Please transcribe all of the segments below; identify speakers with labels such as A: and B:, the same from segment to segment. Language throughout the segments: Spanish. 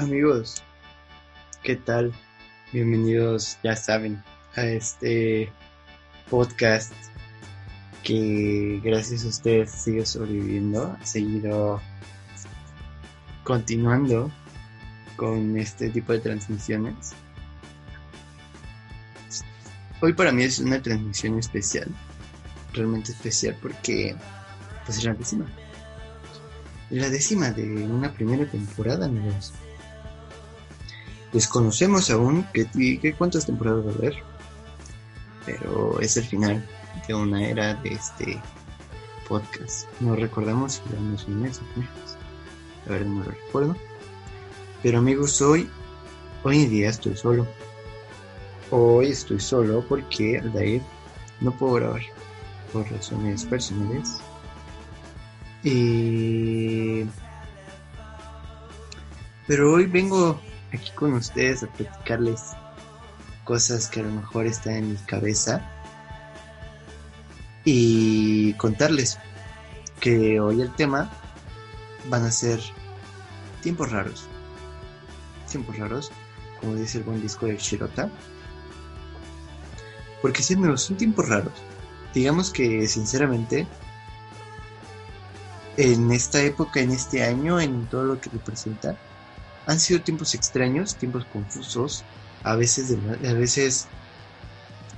A: Amigos, ¿qué tal? Bienvenidos, ya saben, a este podcast que gracias a ustedes sigue sobreviviendo, ha seguido continuando con este tipo de transmisiones. Hoy para mí es una transmisión especial, realmente especial porque pues es la décima. La décima de una primera temporada, amigos. Desconocemos aún que, cuántas temporadas va a haber, pero es el final de una era de este podcast. No recordamos si llevamos un mes o meses. La verdad no lo recuerdo. Pero amigos, hoy, hoy en día estoy solo. Hoy estoy solo porque Aldair no puedo grabar por razones personales. Y... Pero hoy vengo aquí con ustedes a platicarles cosas que a lo mejor están en mi cabeza y contarles que hoy el tema van a ser tiempos raros. Tiempos raros, como dice el buen disco de Shirota. Porque si amigos, son tiempos raros. Digamos que sinceramente en esta época, en este año, en todo lo que representa, han sido tiempos extraños, tiempos confusos, a veces, a veces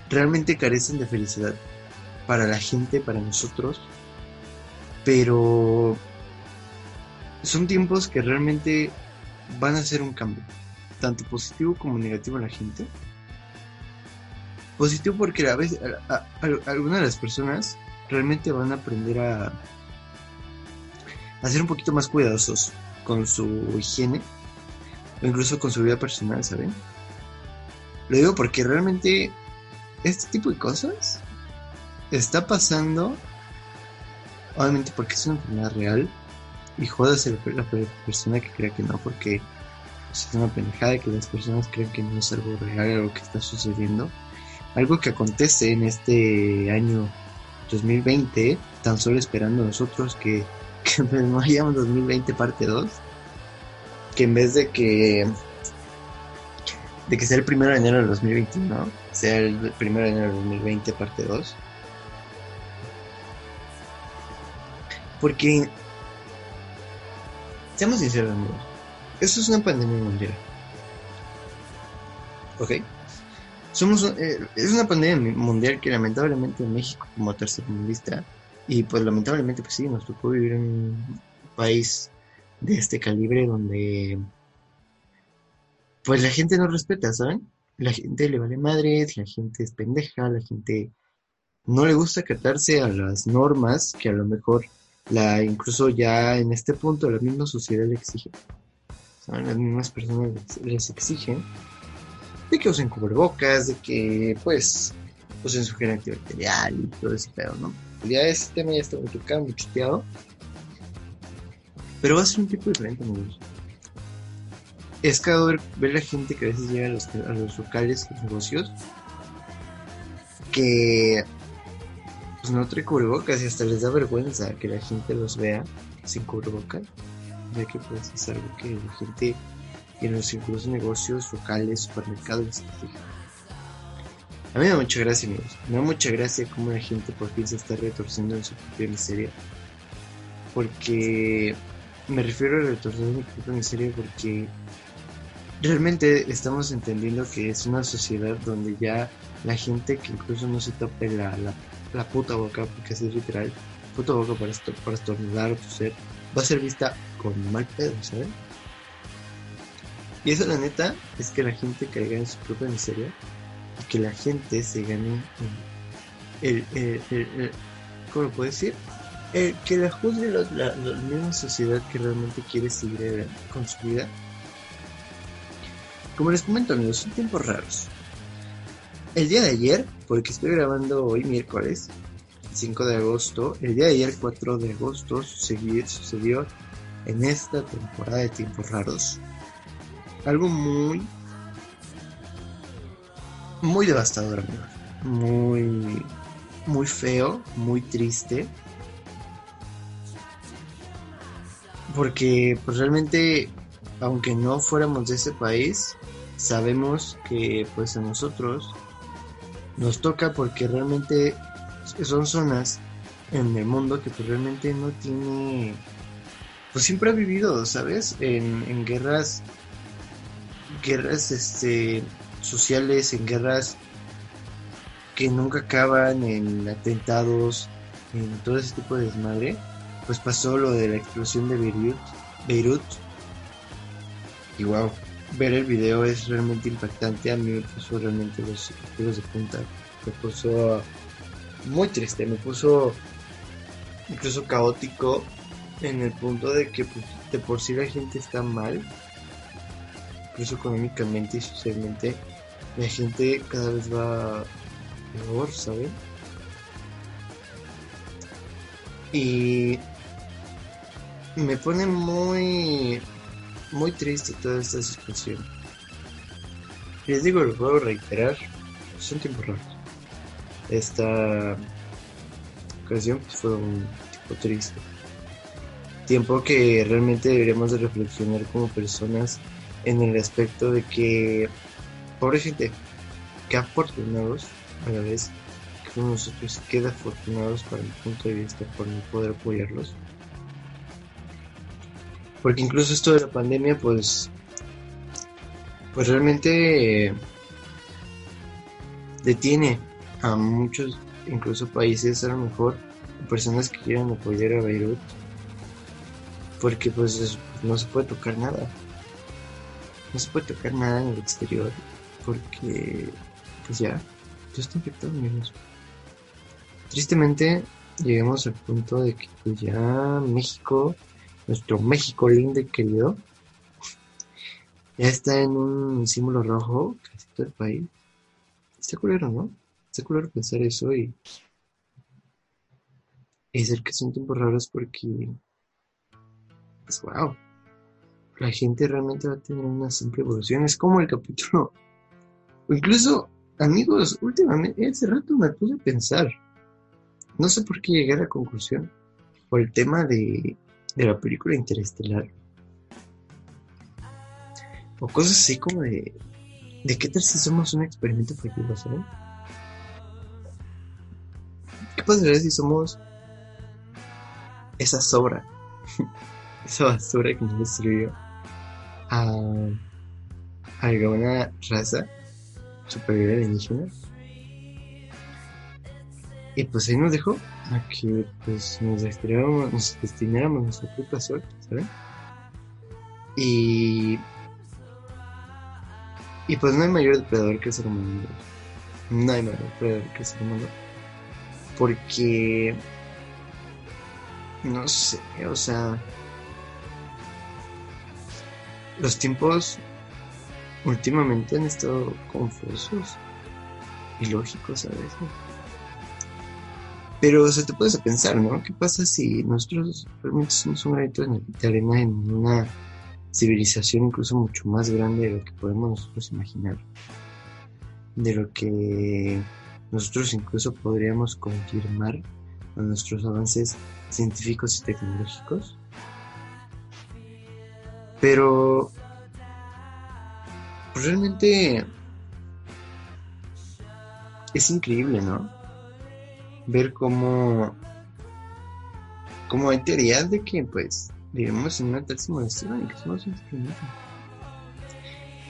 A: realmente carecen de felicidad para la gente, para nosotros, pero son tiempos que realmente van a hacer un cambio, tanto positivo como negativo en la gente. Positivo porque a veces algunas de las personas realmente van a aprender a, a ser un poquito más cuidadosos con su higiene incluso con su vida personal, ¿saben? Lo digo porque realmente este tipo de cosas está pasando, obviamente porque es una enfermedad real, y jodas la, la persona que crea que no, porque es una pendejada que las personas creen que no es algo real, algo que está sucediendo. Algo que acontece en este año 2020, tan solo esperando nosotros que, que no hayamos 2020 parte 2 que en vez de que de que sea el primero de enero del 2021, sea el primero de enero del 2020 parte 2. Porque, seamos sinceros amigos, esto es una pandemia mundial. ¿Ok? Somos, eh, es una pandemia mundial que lamentablemente en México como tercermundista, y pues lamentablemente pues sí, nos tocó vivir en un país de este calibre donde pues la gente no respeta, ¿saben? La gente le vale madres, la gente es pendeja, la gente no le gusta acatarse a las normas que a lo mejor la incluso ya en este punto la misma sociedad le exige. ¿Saben? Las mismas personas les exigen de que usen cubrebocas, de que pues usen su gel antibacterial y todo ese pedo, ¿no? Ya ese tema ya está muy tocado, muy chuteado. Pero va a ser un tipo diferente, amigos. Es cada ver, ver la gente que a veces llega a los, a los locales, los negocios, que pues no trae cubrebocas y hasta les da vergüenza que la gente los vea sin cubrebocas, ya que pues es algo que la gente en los incluso negocios locales, supermercados. A mí me da mucha gracia, amigos. Me da mucha gracia cómo la gente por fin se está retorciendo en su propia miseria. Porque me refiero a retorcer mi propia miseria porque realmente estamos entendiendo que es una sociedad donde ya la gente que incluso no se tope la, la, puta boca, porque así es literal, puta boca para, para estornudar o toser, va a ser vista con mal pedo, ¿sabes? Y eso la neta es que la gente caiga en su propia miseria y que la gente se gane el, el, el ¿cómo lo puedo decir? Eh, que la juzgue la, misma sociedad que realmente quiere seguir con su vida. Como les comento amigos, son tiempos raros. El día de ayer, porque estoy grabando hoy miércoles 5 de agosto, el día de ayer 4 de agosto sucedió, sucedió en esta temporada de tiempos raros algo muy muy devastador amigos muy muy feo muy triste porque pues realmente aunque no fuéramos de ese país, sabemos que pues a nosotros nos toca porque realmente son zonas en el mundo que pues realmente no tiene pues siempre ha vivido sabes en, en guerras guerras este sociales en guerras que nunca acaban en atentados en todo ese tipo de desmadre pues pasó lo de la explosión de Beirut Beirut y wow ver el video es realmente impactante. A mí me puso realmente los pelos de punta. Me puso muy triste, me puso incluso caótico en el punto de que pues, de por sí la gente está mal, incluso económicamente y socialmente. La gente cada vez va peor, ¿saben? Y me pone muy muy triste toda esta situación. Les digo, lo puedo reiterar, es un tiempo raro. Esta ocasión pues, fue un tiempo triste. Tiempo que realmente deberíamos de reflexionar como personas en el aspecto de que, pobre gente, que afortunados a la vez que nosotros queda afortunados para mi punto de vista por no poder apoyarlos porque incluso esto de la pandemia, pues, pues realmente detiene a muchos, incluso países a lo mejor, personas que quieran apoyar a Beirut, porque pues no se puede tocar nada, no se puede tocar nada en el exterior, porque pues ya, ya está infectado, amigos. Tristemente, llegamos al punto de que pues ya México nuestro México lindo y querido, ya está en un símbolo rojo casi todo el país. Está culero, ¿no? Está culero pensar eso y, y ser que son tiempos raros porque, pues wow, la gente realmente va a tener una simple evolución. Es como el capítulo, incluso, amigos, últimamente, hace rato me puse a pensar, no sé por qué llegué a la conclusión, por el tema de de la película Interestelar. O cosas así como de. ¿De qué tal si somos un experimento fallido, saben? ¿Qué pasaría si somos esa sobra? esa basura que nos a, a alguna raza superior alienígena. Y pues ahí nos dejó a que pues nos destináramos, nos destináramos nuestra propia suerte, ¿sabes? Y y pues no hay mayor depredador que el ser humano. No hay mayor depredador que el ser humano. Porque no sé, o sea, los tiempos últimamente han estado confusos y lógicos a veces. Pero se te puedes pensar, ¿no? ¿Qué pasa si nosotros realmente somos un granito de arena en una civilización incluso mucho más grande de lo que podemos nosotros imaginar? De lo que nosotros incluso podríamos confirmar con nuestros avances científicos y tecnológicos. Pero pues realmente es increíble, ¿no? Ver cómo, cómo hay teorías de que pues vivimos en una simulación y que somos un experimento.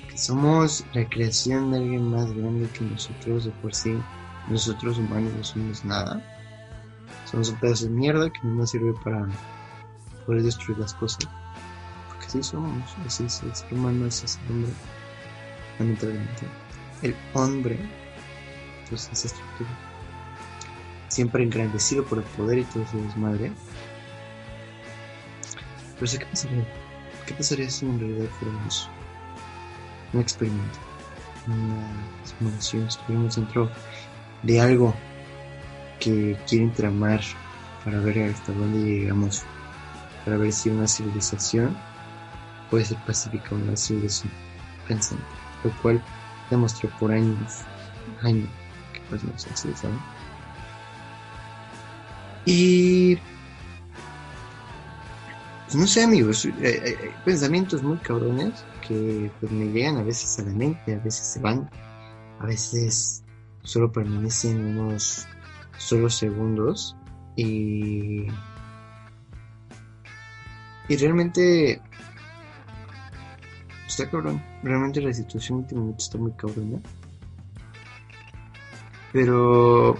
A: Que somos la creación de alguien más grande que nosotros de por sí. Nosotros humanos no somos nada. Somos un pedazo de mierda que no nos sirve para poder destruir las cosas. Porque así somos, así es el ser humano, es el hombre. Lamentablemente. El hombre, pues esa estructura siempre engrandecido por el poder y todo su desmadre. Pero sé qué pasaría. ¿Qué pasaría si en realidad fuéramos un experimento? Una simulación, estuviéramos dentro de algo que quieren tramar para ver hasta dónde llegamos, para ver si una civilización puede ser pacífica o una civilización pensante, lo cual demostró por años, años, que pues no es así. Y pues no sé, amigos, hay, eh, eh, pensamientos muy cabrones que pues, me llegan a veces a la mente, a veces se van, a veces solo permanecen unos solo segundos y y realmente está cabrón, realmente la situación últimamente está muy cabrona. Pero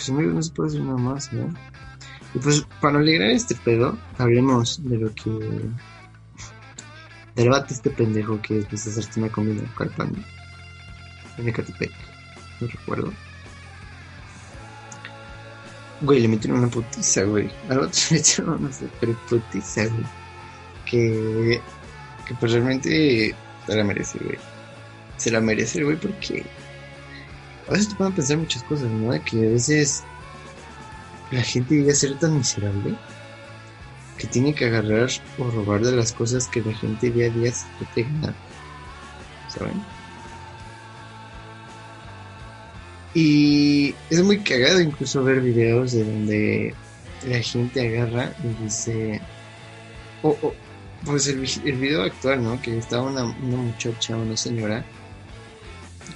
A: pues amigos no se puede decir nada más, ¿no? Y pues para alegrar este pedo, hablemos de lo que. del este pendejo que después de hacerte una comida carpando en Ecatepec, no recuerdo. Güey, le metieron una putiza, güey. Al otro le metieron una super putiza, güey. Que. que pues realmente se la merece, güey. Se la merece, güey, porque. A veces te pueden pensar muchas cosas, ¿no? Que a veces la gente llega a ser tan miserable que tiene que agarrar o robar de las cosas que la gente día a día se puede ganar. ¿Saben? Y es muy cagado incluso ver videos de donde la gente agarra y dice... Oh, oh, pues el, el video actual, ¿no? Que estaba una, una muchacha, una señora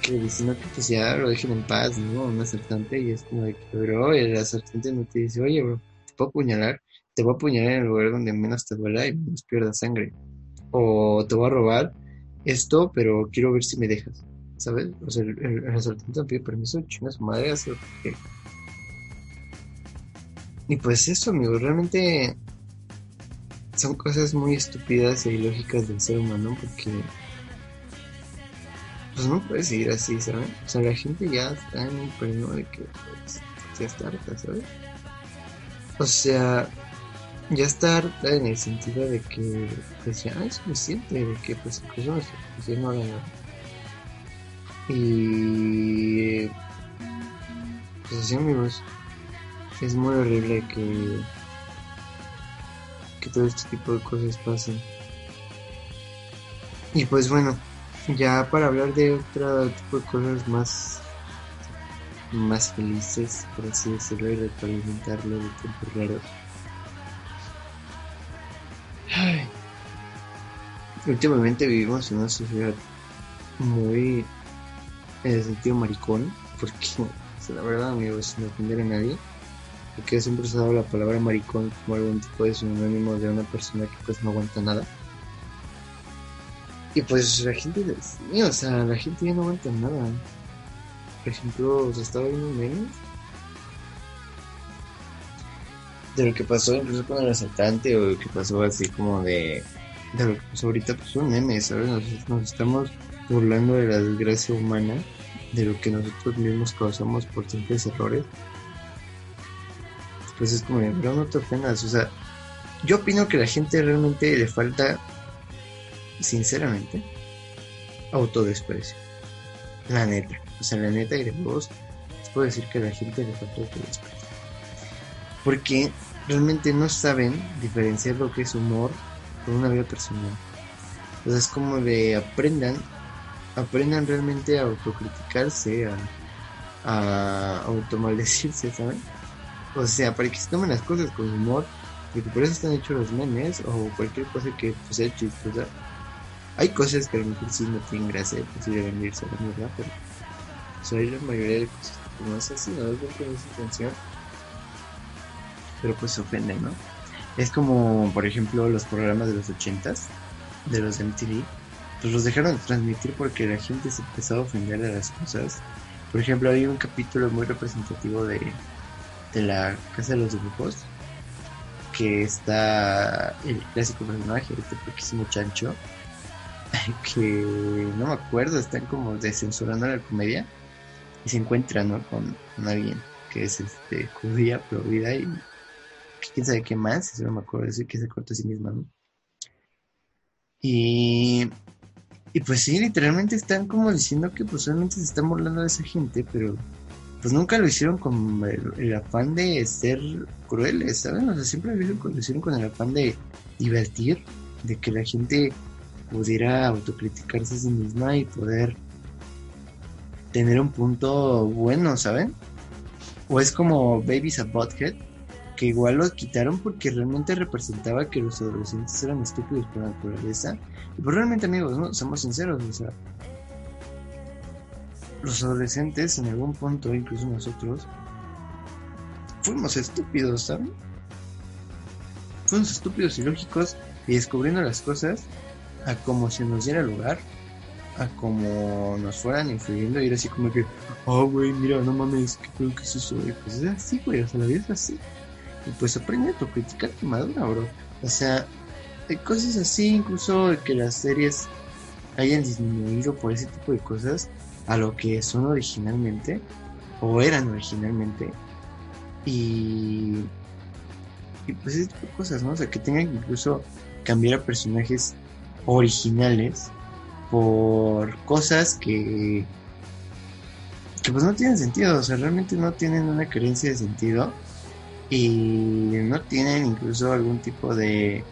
A: que diciendo que pues lo dejen en paz, ¿no? Un asaltante y es como de que, bro, el asaltante no te dice, oye, bro, te puedo apuñalar, te voy a apuñalar en el lugar donde menos te duela y menos pierdas sangre. O te voy a robar esto, pero quiero ver si me dejas, ¿sabes? O sea, el, asaltante no pide permiso, chinga su madre, hace lo que Y pues eso, amigo, realmente son cosas muy estúpidas e ilógicas del ser humano porque pues no puede seguir así, ¿sabes? O sea, la gente ya está en un periodo de que pues, ya está harta, ¿sabes? O sea, ya está harta en el sentido de que pues ya es suficiente, de que pues incluso pues, no haga. Y pues así amigos, es muy horrible que que todo este tipo de cosas pasen. Y pues bueno, ya para hablar de otro tipo de cosas más más felices, por así decirlo, y retroalimentarlo de tiempos raros. Últimamente vivimos en una sociedad muy en el sentido maricón, porque la verdad, amigos, sin ofender a nadie, porque siempre se ha dado la palabra maricón como algún tipo de sinónimo de una persona que pues no aguanta nada. Y pues la gente, sí, o sea, la gente ya no aguanta nada. Por ejemplo, se estaba viendo menos de lo que pasó incluso con el asaltante o lo que pasó así como de, de lo que pasó ahorita, pues un meme, ¿sabes? Nos, estamos burlando de la desgracia humana, de lo que nosotros mismos causamos por simples errores. Pues es como, pero no te ofendas, o sea, yo opino que la gente realmente le falta sinceramente, autodesprecio. La neta. O sea, la neta y de vos, les puedo decir que a la gente le falta autodesprecio. Porque realmente no saben diferenciar lo que es humor con una vida personal. O sea, es como de aprendan, aprendan realmente a autocriticarse, a, a automaldecirse, ¿saben? O sea, para que se tomen las cosas con humor, porque por eso están hechos los memes o cualquier cosa que pues, sea chistosa hay cosas que a lo mejor sí no tienen gracia, pues sí deben irse a la mierda, pero pues hay la mayoría de cosas que no es así, no es con esa intención. Pero pues se ofenden, ¿no? Es como, por ejemplo, los programas de los ochentas, de los MTV, pues los dejaron de transmitir porque la gente se empezó a ofender de las cosas. Por ejemplo, hay un capítulo muy representativo de, de la Casa de los Dibujos, que está el clásico personaje, este poquísimo chancho, que no me acuerdo, están como descensurando la comedia y se encuentran ¿no? con, alguien que es este judía, vida y quién sabe qué más, eso no me acuerdo, decir que se corta a sí misma, ¿no? Y, y pues sí, literalmente están como diciendo que pues se están burlando de esa gente, pero pues nunca lo hicieron con el, afán de ser crueles, ¿saben? O sea, siempre lo hicieron con el afán de divertir, de que la gente pudiera autocriticarse a sí misma y poder tener un punto bueno, ¿saben? O es como Babies a Butthead, que igual lo quitaron porque realmente representaba que los adolescentes eran estúpidos por naturaleza. Y pues realmente amigos, ¿no? Somos sinceros, o sea, los adolescentes en algún punto, incluso nosotros, fuimos estúpidos, ¿saben? Fuimos estúpidos y lógicos y descubriendo las cosas a como se nos diera lugar, a como nos fueran influyendo y era así como que, oh, güey, mira, no mames, ¿qué creo que es eso? Y pues es así, güey, o sea, la vida es así. Y pues aprende a tu crítica tu madura, bro. O sea, hay cosas así, incluso que las series hayan disminuido por ese tipo de cosas a lo que son originalmente, o eran originalmente. Y, y pues ese tipo de cosas, ¿no? O sea, que tengan que incluso cambiar a personajes originales por cosas que que pues no tienen sentido, o sea, realmente no tienen una creencia de sentido y no tienen incluso algún tipo de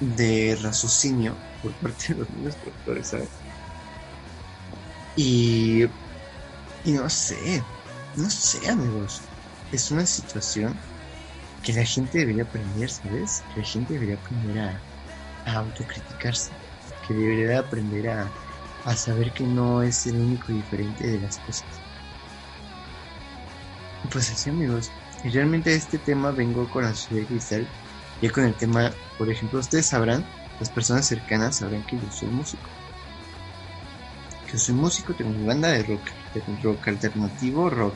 A: de raciocinio por parte de los mismos productores, ¿sabes? Y, y no sé, no sé, amigos, es una situación que la gente debería aprender, ¿sabes? Que la gente debería aprender a, autocriticarse, que debería aprender a, a saber que no es el único diferente de las cosas. Pues así amigos, y realmente este tema vengo con la sociedad cristal, ya con el tema, por ejemplo, ustedes sabrán, las personas cercanas sabrán que yo soy músico. Que soy músico, tengo mi banda de rock, de rock alternativo, rock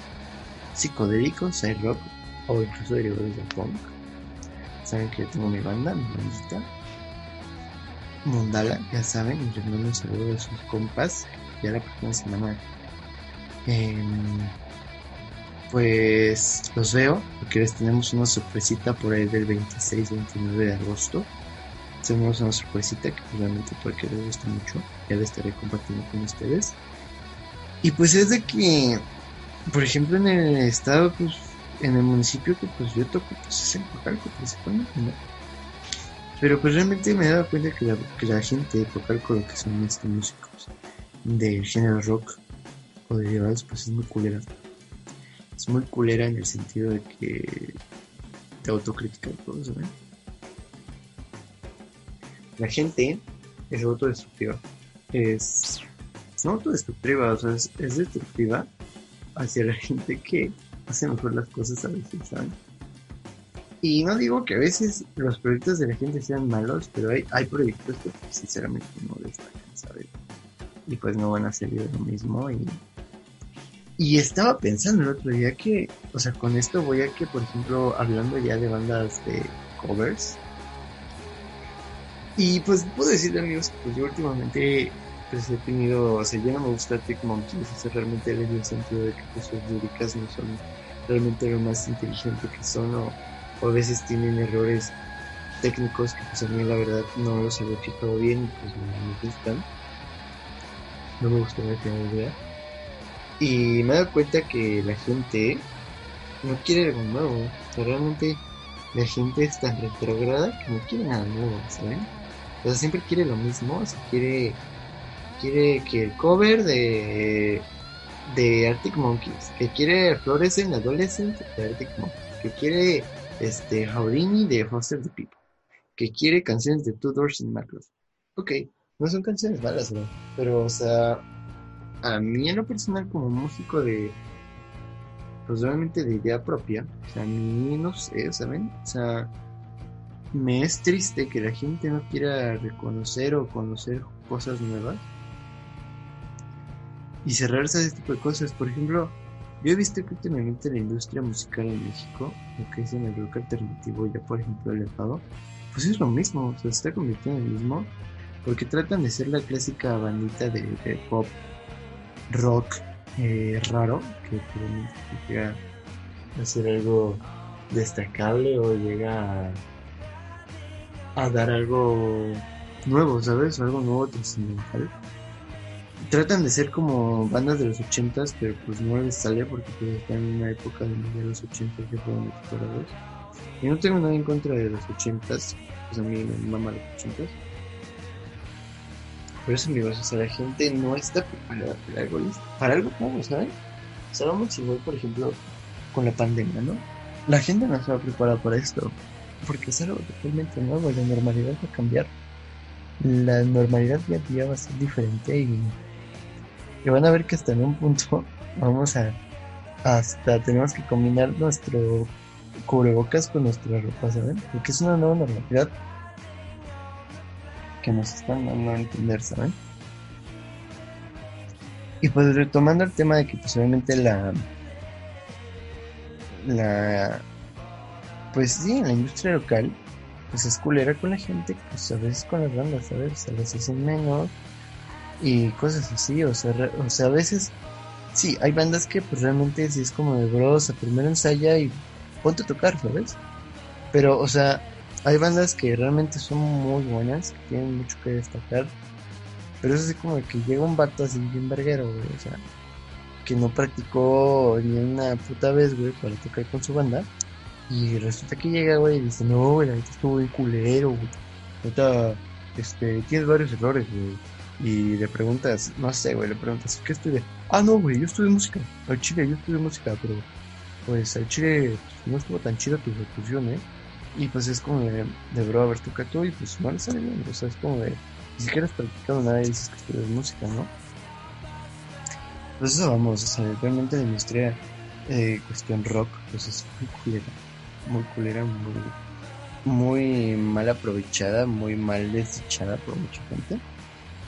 A: psicodélico, side rock, o incluso derivados del punk. Saben que yo tengo mi banda, mi bandita. Mundala, ya saben, y les mando un saludo de sus compas. Ya la próxima semana, em, pues los veo, porque les tenemos una sorpresita por ahí del 26-29 de agosto. Tenemos una sorpresita que realmente porque les gusta mucho, ya la estaré compartiendo con ustedes. Y pues es de que, por ejemplo, en el estado, pues en el municipio que pues yo toco, pues es en Cocalco principalmente, ¿no? Pero pues realmente me he dado cuenta que la, gente de Cocalco, lo que son estos músicos del género rock o de derivados, pues es muy culera. Es muy culera en el sentido de que te autocritica y todo, ¿saben? La gente es autodestructiva. Es no autodestructiva, o sea, es destructiva hacia la gente que hace mejor las cosas a veces, ¿saben? Y no digo que a veces los proyectos de la gente sean malos, pero hay, hay proyectos que pues, sinceramente no destacan, ¿sabes? Y pues no van a salir de lo mismo. Y, y estaba pensando el otro día que, o sea, con esto voy a que, por ejemplo, hablando ya de bandas de covers. Y pues puedo decirle amigos, pues yo últimamente pues he tenido, o sea, me gusta Tech Monkeys, o sea, realmente en el sentido de que pues, sus líricas no son realmente lo más inteligente que son, o, a veces tienen errores técnicos que pues a mí la verdad no los había fijado bien, pues no me gustan. No me gustaría tener idea. Y me he dado cuenta que la gente no quiere algo nuevo, o sea, realmente la gente es tan retrograda que no quiere nada nuevo, ¿saben? O sea, siempre quiere lo mismo, o sea, quiere quiere que el cover de de Arctic Monkeys, que quiere Fluorescent Adolescent de Arctic Monkeys, que quiere este Houdini de Foster the People, que quiere canciones de Two Doors in Macros. Ok, no son canciones malas, ¿no? Pero, o sea, a mí en lo personal como músico de pues realmente de idea propia, o sea, a mí no sé, ¿saben? O sea, me es triste que la gente no quiera reconocer o conocer cosas nuevas y cerrarse a este tipo de cosas. Por ejemplo, yo he visto que últimamente la industria musical en México, lo que es en el rock alternativo, ya por ejemplo el elevado, pues es lo mismo, se está convirtiendo en lo mismo, porque tratan de ser la clásica bandita de, de pop rock eh, raro, que llega a ser algo destacable o llega a, a dar algo nuevo, ¿sabes? Algo nuevo trascendental tratan de ser como bandas de los ochentas, pero pues no les sale porque pues están en una época de los ochentas que fueron explorados. Y no tengo nada en contra de los ochentas, pues a mí me mama los ochentas. Por eso amigos, o sea, la gente no está preparada para algo, para algo nuevo, ¿saben? O sea, vamos igual, por ejemplo, con la pandemia, ¿no? La gente no estaba preparada para esto, porque es algo totalmente nuevo, la normalidad va a cambiar. La normalidad día a día va a ser diferente y, y van a ver que hasta en un punto vamos a hasta tenemos que combinar nuestro cubrebocas con nuestra ropa, ¿saben? Porque es una nueva normalidad que nos están dando a entender, ¿saben? Y pues retomando el tema de que pues, la la pues sí, en la industria local pues es culera con la gente, pues a veces con las bandas, ¿sabes? Se les hacen menos y cosas así, o sea, o sea, a veces sí, hay bandas que pues realmente sí es como de bros, primero ensaya y ponte a tocar, ¿sabes? Pero, o sea, hay bandas que realmente son muy buenas, que tienen mucho que destacar. Pero es así como que llega un vato así bien verguero, güey, o sea, que no practicó ni una puta vez, güey, para tocar con su banda. Y resulta que llega, güey, y dice, no, güey, la estuvo bien culero, güey. Ahorita, este, tienes varios errores, güey. Y le preguntas, no sé, güey, le preguntas, ¿qué estudias? Ah, no, güey, yo estudié música. Al chile, yo estudié música, pero pues al chile pues, no estuvo tan chido tu ejecución, ¿eh? Y pues es como de, de bro, a ver, y pues no le sale bien. O sea, es como de, ni siquiera has practicado nada y dices que estudias música, ¿no? Pues eso vamos, o sea, realmente la industria eh, cuestión rock, pues es muy culera, muy culera, muy, muy mal aprovechada, muy mal desechada por mucha gente.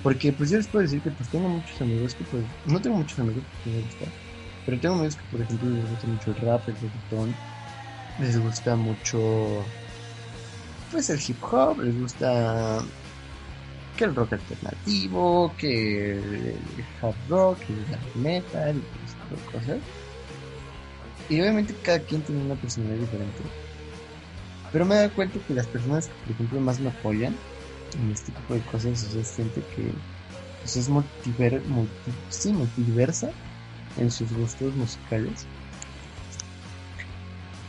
A: Porque pues yo les puedo decir que pues tengo muchos amigos que pues, no tengo muchos amigos que me gusta, pero tengo amigos que por ejemplo les gusta mucho el rap, el reggaetón, les gusta mucho pues el hip hop, les gusta que el rock alternativo, que el hard rock, el black metal y esas cosas. Y obviamente cada quien tiene una personalidad diferente. Pero me da cuenta que las personas que por ejemplo más me apoyan en este tipo de cosas, o es gente que pues, es multiver, sí, multiversa en sus gustos musicales.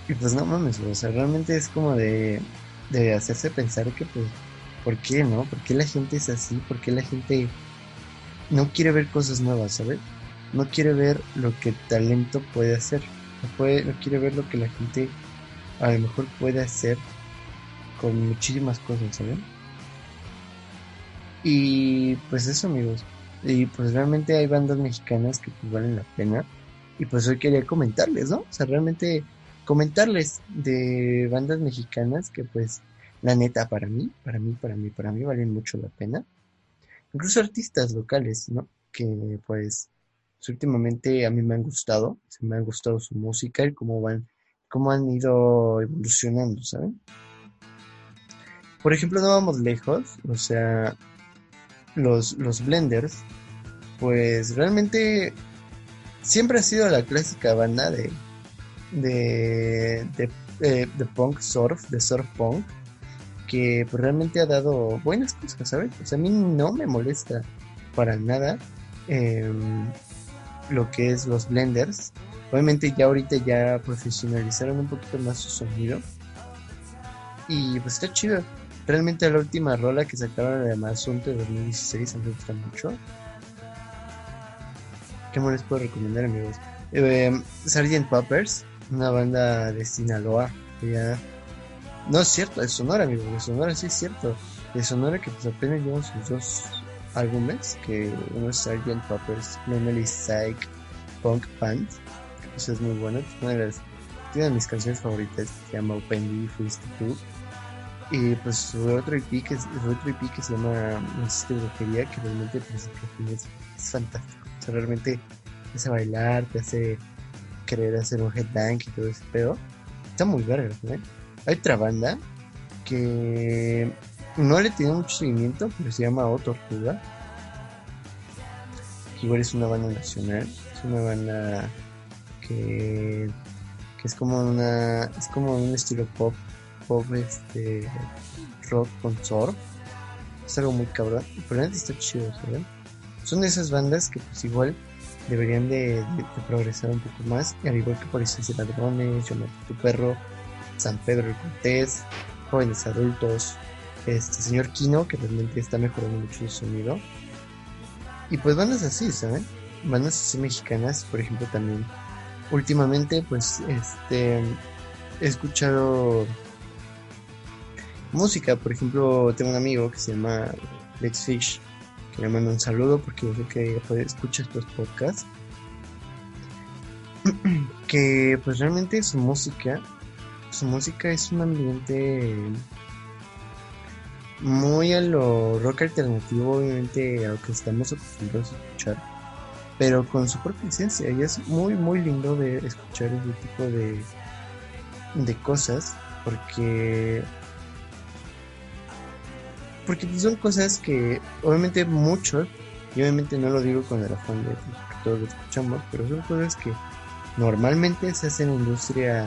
A: Y pues no mames, o sea, realmente es como de, de hacerse pensar que pues, ¿por qué no? ¿Por qué la gente es así? ¿Por qué la gente no quiere ver cosas nuevas, ¿sabes? No quiere ver lo que talento puede hacer. No, puede, no quiere ver lo que la gente a lo mejor puede hacer con muchísimas cosas, ¿sabes? Y pues eso amigos. Y pues realmente hay bandas mexicanas que pues valen la pena. Y pues hoy quería comentarles, ¿no? O sea, realmente comentarles de bandas mexicanas que pues la neta para mí, para mí, para mí, para mí valen mucho la pena. Incluso artistas locales, ¿no? Que pues, últimamente a mí me han gustado, se me han gustado su música y cómo van, cómo han ido evolucionando, ¿saben? Por ejemplo, no vamos lejos, o sea, los, los blenders, pues realmente siempre ha sido la clásica banda de, de, de, eh, punk surf, de surf punk, que pues, realmente ha dado buenas cosas, ¿sabes? O sea, a mí no me molesta para nada em, lo que es los blenders. Obviamente ya ahorita ya profesionalizaron un poquito más su sonido. Y pues está chido. Realmente la última rola que sacaron de Asunto de 2016 me gusta mucho. ¿Qué más les puedo recomendar, amigos? Eh, Sgt. Poppers, una banda de Sinaloa. ya... No es cierto, es Sonora, amigo. De Sonora sí es cierto. De Sonora que pues apenas llevan sus dos álbumes, que uno es Sgt. Poppers, Memory Psych Punk Band, que pues es muy bueno. Una de las, tiene de mis canciones favoritas, se llama Open D, Fuiste y pues su otro EP que, otro EP que se llama de Brujería, que realmente pues, es, fantástico. O sea, realmente te hace bailar, te hace querer hacer un headbang y todo ese pedo. Está muy verga, ¿eh? Hay otra banda que no le tiene mucho seguimiento, pero se llama O Tortuga. Igual es una banda nacional. Es una banda que, que es como una. es como un estilo pop pop este rock con surf. Es algo muy cabrón. Pero está chido, ¿saben? Son de esas bandas que pues igual deberían de, progresar un poco más. Y al igual que Policías y Ladrones, Yo tu perro, San Pedro el Cortés, Jóvenes Adultos, este señor Kino, que realmente está mejorando mucho su sonido. Y pues bandas así, ¿saben? Bandas así mexicanas, por ejemplo, también últimamente pues este he escuchado música, por ejemplo, tengo un amigo que se llama Lex Fish, que le mando un saludo porque yo sé que escucha estos podcasts. que pues realmente su música, su música es un ambiente muy a lo rock alternativo, obviamente a lo que estamos acostumbrados a escuchar, pero con su propia esencia y es muy muy lindo de escuchar ese tipo de, de cosas porque porque son cosas que obviamente muchos, y obviamente no lo digo con el afán de que todos lo escuchamos, pero son cosas que normalmente se hacen en industria,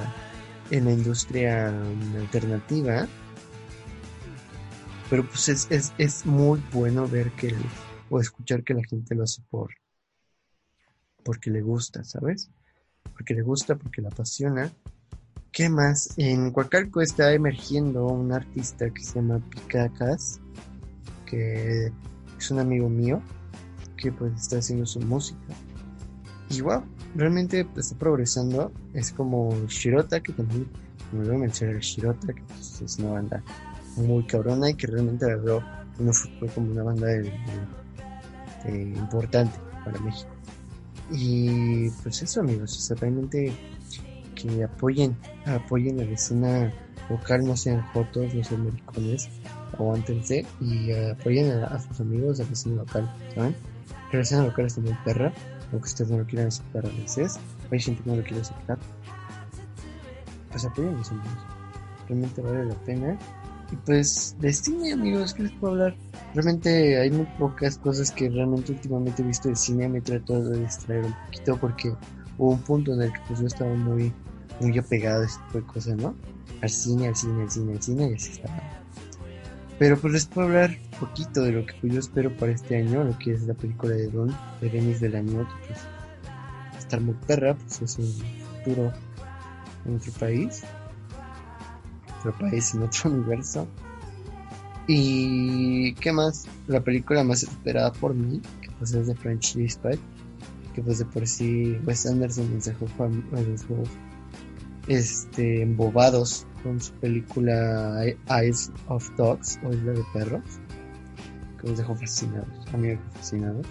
A: en la industria alternativa, pero pues es, es, es muy bueno ver que, o escuchar que la gente lo hace por, porque le gusta, ¿sabes? Porque le gusta, porque le apasiona. ¿Qué más? En Coacalco está emergiendo un artista que se llama Picacas, que es un amigo mío que pues está haciendo su música. Y wow, realmente pues, está progresando. Es como Shirota, que también me voy a mencionar Shirota, que pues, es una banda muy cabrona y que realmente la veo futuro como una banda importante para México. Y pues eso amigos, o sea, realmente que apoyen, apoyen a la escena local, no sean fotos, no sean maricones, aguántense y apoyen a, sus amigos, a la escena local, ¿saben? La escena local está muy perra, aunque ustedes no lo quieran aceptar a veces, hay gente que no lo quiere aceptar. Pues apoyen a los amigos, realmente vale la pena. Y pues de cine amigos, ¿qué les puedo hablar? Realmente hay muy pocas cosas que realmente últimamente he visto de cine, me trato de distraer un poquito porque hubo un punto en el que pues yo estaba muy, muy apegado a este tipo de cosas, ¿no? Al cine, al cine, al cine, al cine y así estaba pero pues les puedo hablar un poquito de lo que yo espero para este año, lo que es la película de Don, de Denis del año, que pues estar muy perra, pues es un futuro en otro país, otro país en otro universo. Y qué más, la película más esperada por mí, que pues es de French Dispatch, que pues de por sí Wes Anderson nos dejó, nos dejó este, embobados con su película Eyes of Dogs o Isla de Perros, que nos dejó fascinados, a mí me dejó fascinado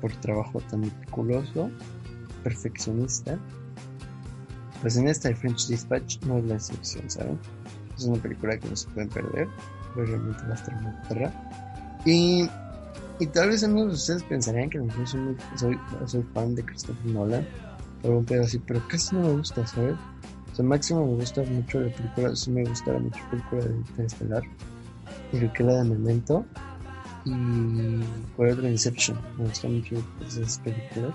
A: por trabajo tan meticuloso, perfeccionista. Pues en esta French Dispatch no es la excepción, ¿saben? Es una película que no se pueden perder, pero realmente va a estar muy perra. Y, y tal vez amigos ustedes pensarían que no soy, soy, soy fan de Christopher Nolan, por un pedo así, pero casi no me gusta, ¿sabes? O sea, máximo me gusta mucho la película, sí me gusta mucho la película de Interestelar y lo que era de Memento y por otro Inception, me gustan mucho esas películas.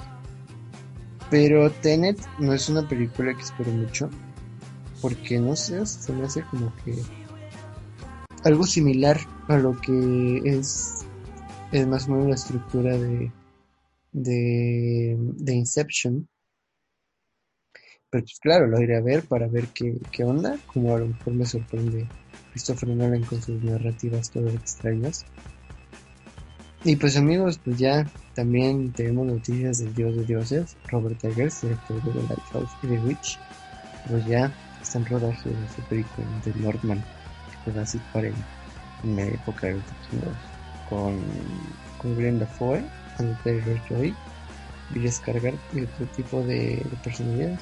A: Pero Tenet no es una película que espero mucho porque no sé, se me hace como que algo similar a lo que es, es más o menos la estructura de, de Inception pero pues claro, lo iré a ver para ver qué, qué onda, como a lo mejor me sorprende Christopher Nolan con sus narrativas todas extrañas. Y pues amigos, pues ya también tenemos noticias del dios de dioses, Robert Eggers, director de The Lighthouse y The Witch. Pues ya está en rodaje de su película de Northman, que va a situar en, en la época de los con, con Glenn Dafoe, Andrew Taylor Joy, Bill Skarsgård y otro tipo de personalidades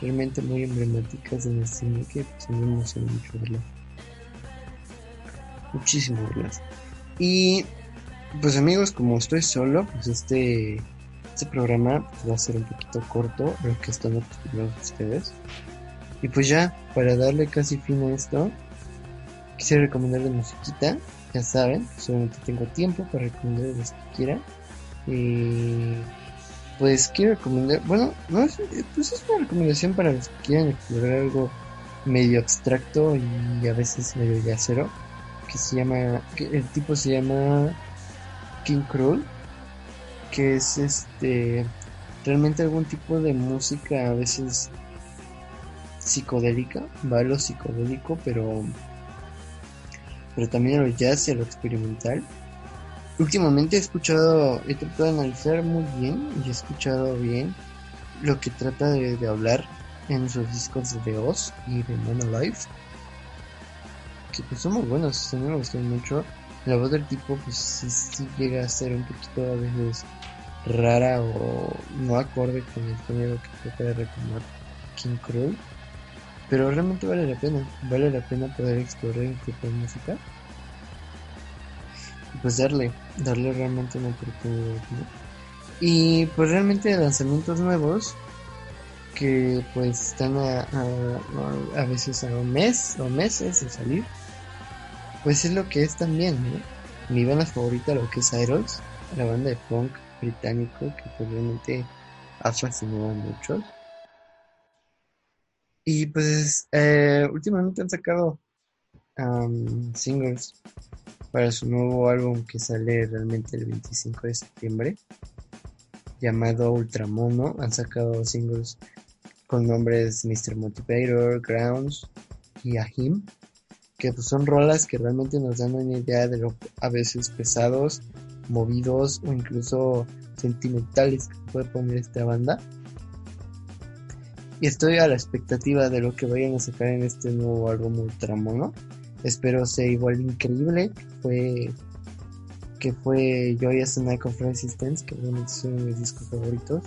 A: realmente muy emblemáticas en el cine que pues, me emociona mucho verlas. Muchísimo verlas. Y pues amigos, como estoy solo, pues este, este programa va a ser un poquito corto, lo que están acostumbrados ustedes. Y pues ya, para darle casi fin a esto, quisiera recomendarles musiquita. Ya saben, solamente tengo tiempo para recomendarles lo que quiera. Y pues quiero recomendar, bueno, no es, pues es una recomendación para los que quieran explorar algo medio abstracto y a veces medio yacero, que se llama, el tipo se llama King Cruel, que es este, realmente algún tipo de música a veces psicodélica, va lo psicodélico, pero, pero también a lo jazz y a lo experimental últimamente he escuchado, he tratado de analizar muy bien y he escuchado bien lo que trata de, hablar en sus discos de Oz y de Man Alive. Que pues son muy buenos, a mí me gustan mucho. La voz del tipo pues sí, llega a ser un poquito a veces rara o no acorde con el género que trata de retomar King Crow. Pero realmente vale la pena, vale la pena poder explorar un tipo de música. Pues darle, darle realmente una oportunidad. Y pues realmente lanzamientos nuevos que pues están a, a, veces a un mes o meses de salir. Pues es lo que es también, ¿no? Mi banda favorita, lo que es Idols, la banda de punk británico que pues realmente ha fascinado a muchos. Y pues eh, últimamente han sacado singles para su nuevo álbum que sale realmente el 25 de septiembre llamado Ultramono. Han sacado singles con nombres Mr. Motivator, Grounds y Ahim, que pues son rolas que realmente nos dan una idea de lo a veces pesados, movidos o incluso sentimentales que puede poner esta banda. Y estoy a la expectativa de lo que vayan a sacar en este nuevo álbum Ultramono. Espero sea igual increíble. Fue que fue Joyous Night of Resistance, que realmente es uno de mis discos favoritos.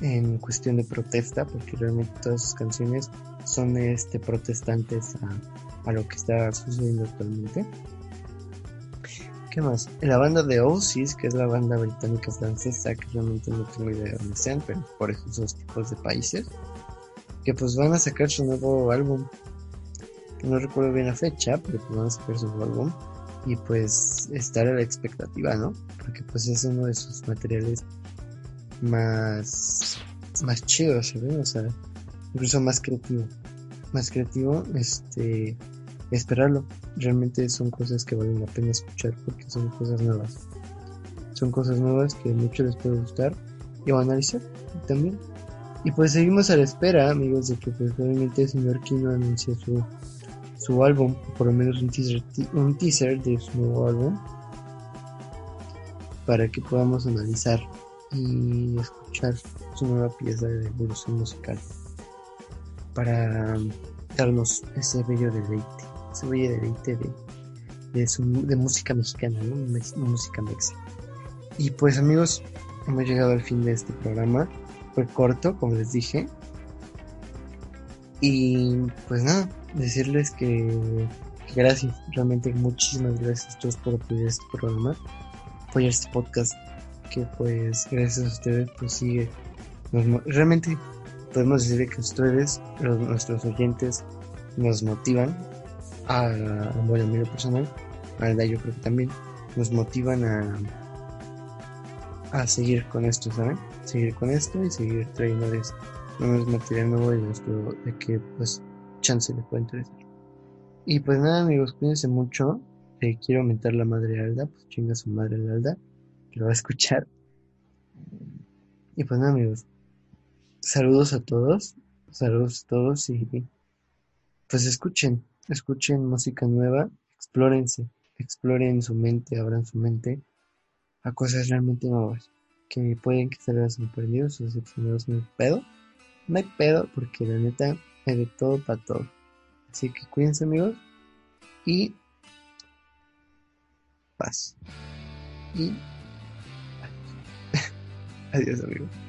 A: En cuestión de protesta, porque realmente todas sus canciones son este, protestantes a, a lo que está sucediendo actualmente. ¿Qué más? La banda de Oasis, que es la banda británica francesa, que realmente no tengo idea de dónde sean, pero por esos tipos de países, que pues van a sacar su nuevo álbum. No recuerdo bien la fecha, pero pues van a sacar su álbum y pues estar a la expectativa, ¿no? Porque pues es uno de sus materiales más más chidos, ¿sabes? O sea, incluso más creativo. Más creativo, este esperarlo. Realmente son cosas que valen la pena escuchar porque son cosas nuevas. Son cosas nuevas que a muchos les puede gustar y a analizar también. Y pues seguimos a la espera, amigos, de que pues realmente el señor Kino anuncie su su álbum, por lo menos un teaser, un teaser de su nuevo álbum, para que podamos analizar y escuchar su nueva pieza de evolución musical, para darnos ese bello deleite, ese bello deleite de, de, música mexicana, ¿no? música mexa. Y pues amigos, hemos llegado al fin de este programa. Fue corto, como les dije. Y pues nada, decirles que, gracias, realmente muchísimas gracias a todos por apoyar este programa, apoyar este podcast, que pues gracias a ustedes pues sigue, realmente podemos decir que ustedes, nuestros oyentes, nos motivan a, bueno, a personal, a verdad yo creo que también, nos motivan a, a seguir con esto, ¿saben? Seguir con esto y seguir trayéndoles nuevos material nuevo y espero de que pues chance le puede interesar. Y pues nada, amigos, cuídense mucho. Eh, quiero aumentar la madre Alda, pues chinga su madre Alda, que lo va a escuchar. Y pues nada, amigos, saludos a todos, saludos a todos y pues escuchen, escuchen música nueva, explórense, exploren su mente, abran su mente a cosas realmente nuevas que pueden que les sorprendidos o decepcionados, no hay pedo, no hay pedo porque la neta de todo para todo. Así que cuídense amigos y paz. Y adiós amigos.